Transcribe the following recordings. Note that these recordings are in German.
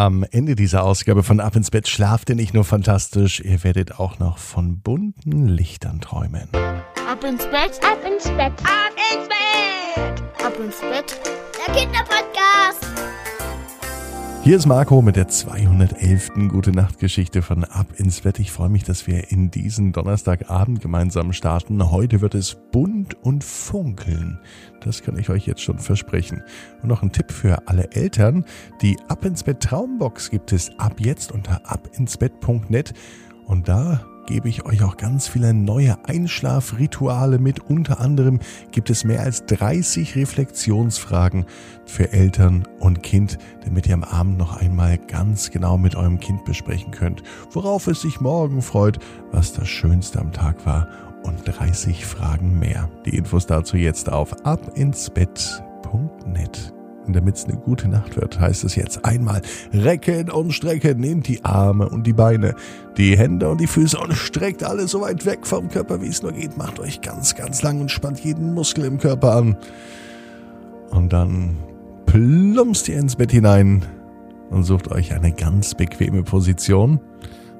Am Ende dieser Ausgabe von Ab ins Bett schlaft ihr nicht nur fantastisch, ihr werdet auch noch von bunten Lichtern träumen. Ab ins Bett, ab ins Bett, ab ins Bett, ab ins Bett. Der Kinderpodcast. Hier ist Marco mit der 211. Gute Nacht Geschichte von Ab ins Bett. Ich freue mich, dass wir in diesen Donnerstagabend gemeinsam starten. Heute wird es bunt und funkeln. Das kann ich euch jetzt schon versprechen. Und noch ein Tipp für alle Eltern. Die Ab ins Bett Traumbox gibt es ab jetzt unter abinsbett.net. Und da gebe ich euch auch ganz viele neue Einschlafrituale mit. Unter anderem gibt es mehr als 30 Reflexionsfragen für Eltern und Kind, damit ihr am Abend noch einmal ganz genau mit eurem Kind besprechen könnt, worauf es sich morgen freut, was das Schönste am Tag war und 30 Fragen mehr. Die Infos dazu jetzt auf abinsbett.net. Und damit es eine gute Nacht wird, heißt es jetzt einmal recken und strecken. Nehmt die Arme und die Beine, die Hände und die Füße und streckt alles so weit weg vom Körper, wie es nur geht. Macht euch ganz, ganz lang und spannt jeden Muskel im Körper an. Und dann plumpst ihr ins Bett hinein und sucht euch eine ganz bequeme Position.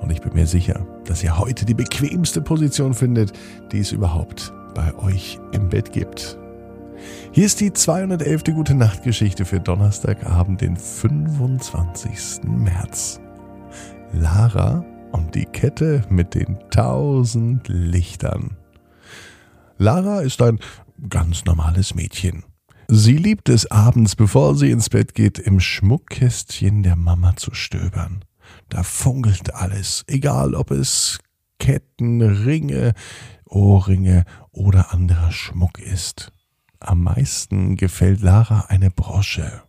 Und ich bin mir sicher, dass ihr heute die bequemste Position findet, die es überhaupt bei euch im Bett gibt. Hier ist die 211. Gute Nacht Geschichte für Donnerstagabend, den 25. März. Lara und die Kette mit den tausend Lichtern. Lara ist ein ganz normales Mädchen. Sie liebt es abends, bevor sie ins Bett geht, im Schmuckkästchen der Mama zu stöbern. Da funkelt alles, egal ob es Ketten, Ringe, Ohrringe oder anderer Schmuck ist. Am meisten gefällt Lara eine Brosche.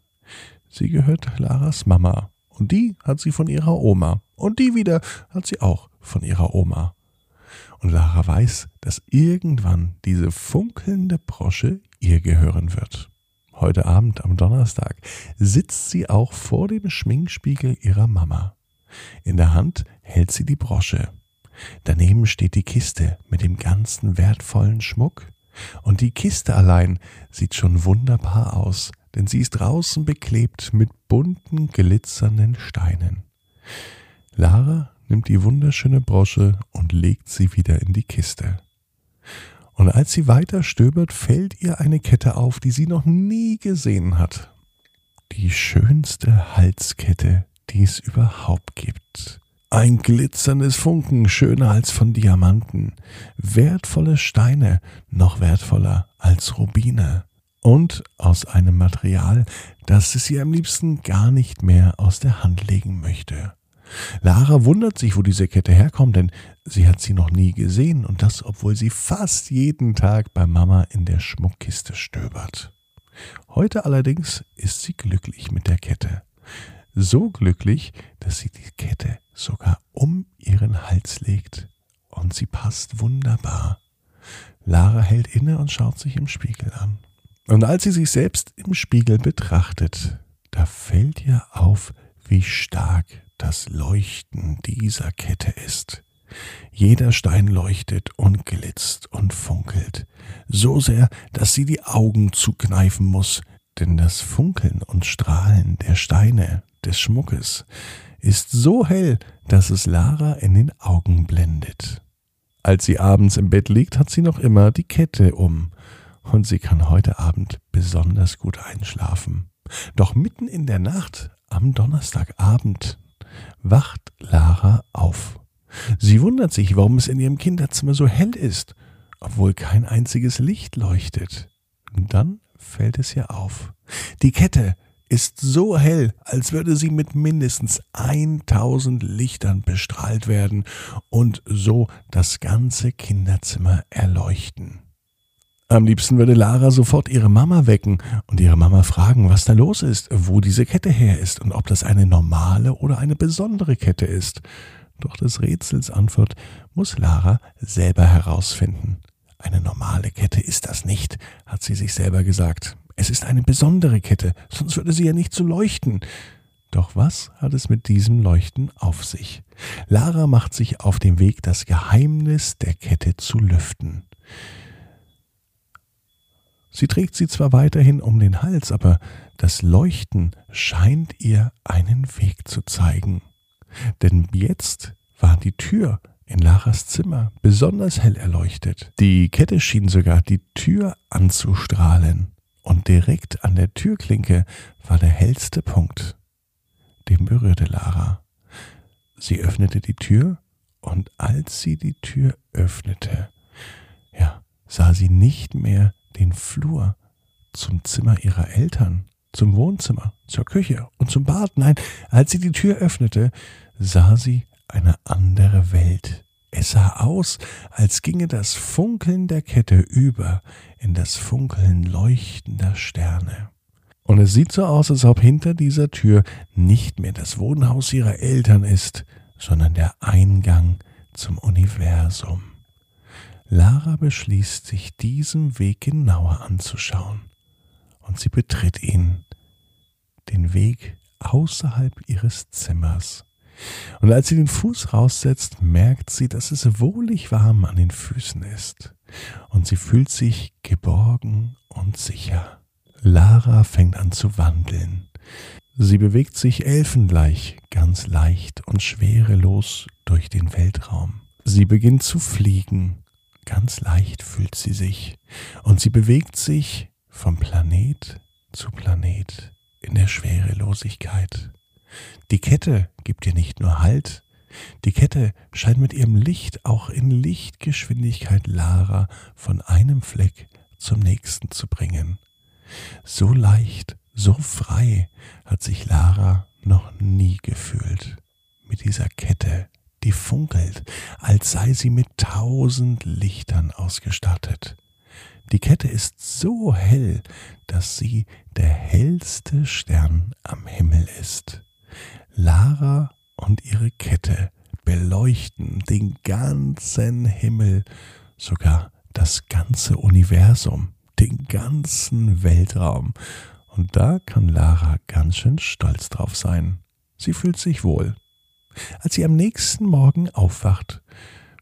Sie gehört Laras Mama. Und die hat sie von ihrer Oma. Und die wieder hat sie auch von ihrer Oma. Und Lara weiß, dass irgendwann diese funkelnde Brosche ihr gehören wird. Heute Abend am Donnerstag sitzt sie auch vor dem Schminkspiegel ihrer Mama. In der Hand hält sie die Brosche. Daneben steht die Kiste mit dem ganzen wertvollen Schmuck und die Kiste allein sieht schon wunderbar aus, denn sie ist draußen beklebt mit bunten, glitzernden Steinen. Lara nimmt die wunderschöne Brosche und legt sie wieder in die Kiste. Und als sie weiter stöbert, fällt ihr eine Kette auf, die sie noch nie gesehen hat. Die schönste Halskette, die es überhaupt gibt. Ein glitzerndes Funken, schöner als von Diamanten, wertvolle Steine, noch wertvoller als Rubine, und aus einem Material, das es ihr am liebsten gar nicht mehr aus der Hand legen möchte. Lara wundert sich, wo diese Kette herkommt, denn sie hat sie noch nie gesehen, und das, obwohl sie fast jeden Tag bei Mama in der Schmuckkiste stöbert. Heute allerdings ist sie glücklich mit der Kette so glücklich, dass sie die Kette sogar um ihren Hals legt. Und sie passt wunderbar. Lara hält inne und schaut sich im Spiegel an. Und als sie sich selbst im Spiegel betrachtet, da fällt ihr auf, wie stark das Leuchten dieser Kette ist. Jeder Stein leuchtet und glitzt und funkelt, so sehr, dass sie die Augen zukneifen muss, denn das Funkeln und Strahlen der Steine, des Schmuckes, ist so hell, dass es Lara in den Augen blendet. Als sie abends im Bett liegt, hat sie noch immer die Kette um, und sie kann heute Abend besonders gut einschlafen. Doch mitten in der Nacht, am Donnerstagabend, wacht Lara auf. Sie wundert sich, warum es in ihrem Kinderzimmer so hell ist, obwohl kein einziges Licht leuchtet. Und dann fällt es ihr auf. Die Kette ist so hell, als würde sie mit mindestens 1000 Lichtern bestrahlt werden und so das ganze Kinderzimmer erleuchten. Am liebsten würde Lara sofort ihre Mama wecken und ihre Mama fragen, was da los ist, wo diese Kette her ist und ob das eine normale oder eine besondere Kette ist. Doch des Rätsels Antwort muss Lara selber herausfinden. Eine normale Kette ist das nicht, hat sie sich selber gesagt. Es ist eine besondere Kette, sonst würde sie ja nicht so leuchten. Doch was hat es mit diesem Leuchten auf sich? Lara macht sich auf den Weg, das Geheimnis der Kette zu lüften. Sie trägt sie zwar weiterhin um den Hals, aber das Leuchten scheint ihr einen Weg zu zeigen. Denn jetzt war die Tür in Laras Zimmer besonders hell erleuchtet. Die Kette schien sogar die Tür anzustrahlen. Und direkt an der Türklinke war der hellste Punkt. Den berührte Lara. Sie öffnete die Tür, und als sie die Tür öffnete, ja, sah sie nicht mehr den Flur zum Zimmer ihrer Eltern, zum Wohnzimmer, zur Küche und zum Bad. Nein, als sie die Tür öffnete, sah sie eine andere Welt. Es sah aus, als ginge das Funkeln der Kette über in das Funkeln leuchtender Sterne. Und es sieht so aus, als ob hinter dieser Tür nicht mehr das Wohnhaus ihrer Eltern ist, sondern der Eingang zum Universum. Lara beschließt, sich diesen Weg genauer anzuschauen, und sie betritt ihn, den Weg außerhalb ihres Zimmers. Und als sie den Fuß raussetzt, merkt sie, dass es wohlig warm an den Füßen ist, und sie fühlt sich geborgen und sicher. Lara fängt an zu wandeln. Sie bewegt sich elfengleich, ganz leicht und schwerelos durch den Weltraum. Sie beginnt zu fliegen, ganz leicht fühlt sie sich, und sie bewegt sich vom Planet zu Planet in der Schwerelosigkeit. Die Kette gibt ihr nicht nur Halt, die Kette scheint mit ihrem Licht auch in Lichtgeschwindigkeit Lara von einem Fleck zum nächsten zu bringen. So leicht, so frei hat sich Lara noch nie gefühlt. Mit dieser Kette, die funkelt, als sei sie mit tausend Lichtern ausgestattet. Die Kette ist so hell, dass sie der hellste Stern am Himmel ist. Lara und ihre Kette beleuchten den ganzen Himmel, sogar das ganze Universum den ganzen Weltraum. Und da kann Lara ganz schön stolz drauf sein. Sie fühlt sich wohl. Als sie am nächsten Morgen aufwacht,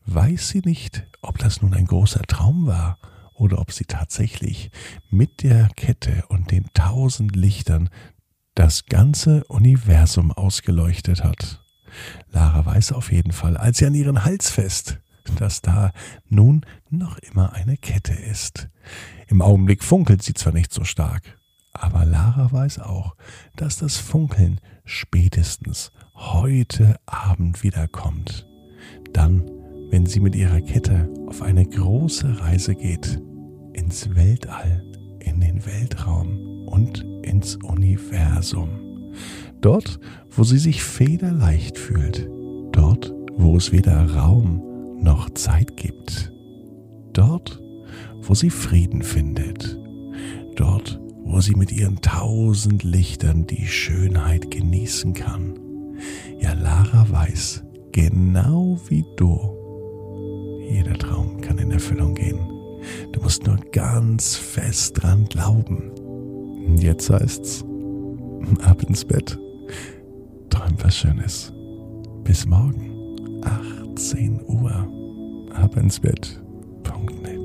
weiß sie nicht, ob das nun ein großer Traum war oder ob sie tatsächlich mit der Kette und den tausend Lichtern das ganze Universum ausgeleuchtet hat. Lara weiß auf jeden Fall, als sie an ihren Hals fest, dass da nun noch immer eine Kette ist. Im Augenblick funkelt sie zwar nicht so stark, aber Lara weiß auch, dass das Funkeln spätestens heute Abend wiederkommt. Dann, wenn sie mit ihrer Kette auf eine große Reise geht, ins Weltall, in den Weltraum und ins Universum. Dort, wo sie sich federleicht fühlt, dort, wo es weder Raum noch Zeit gibt, dort, wo sie Frieden findet, dort, wo sie mit ihren tausend Lichtern die Schönheit genießen kann. Ja, Lara weiß, genau wie du, jeder Traum kann in Erfüllung gehen. Du musst nur ganz fest dran glauben. Jetzt heißt's, ab ins Bett, träum was Schönes. Bis morgen, 18 Uhr, ab ins Bett. Net.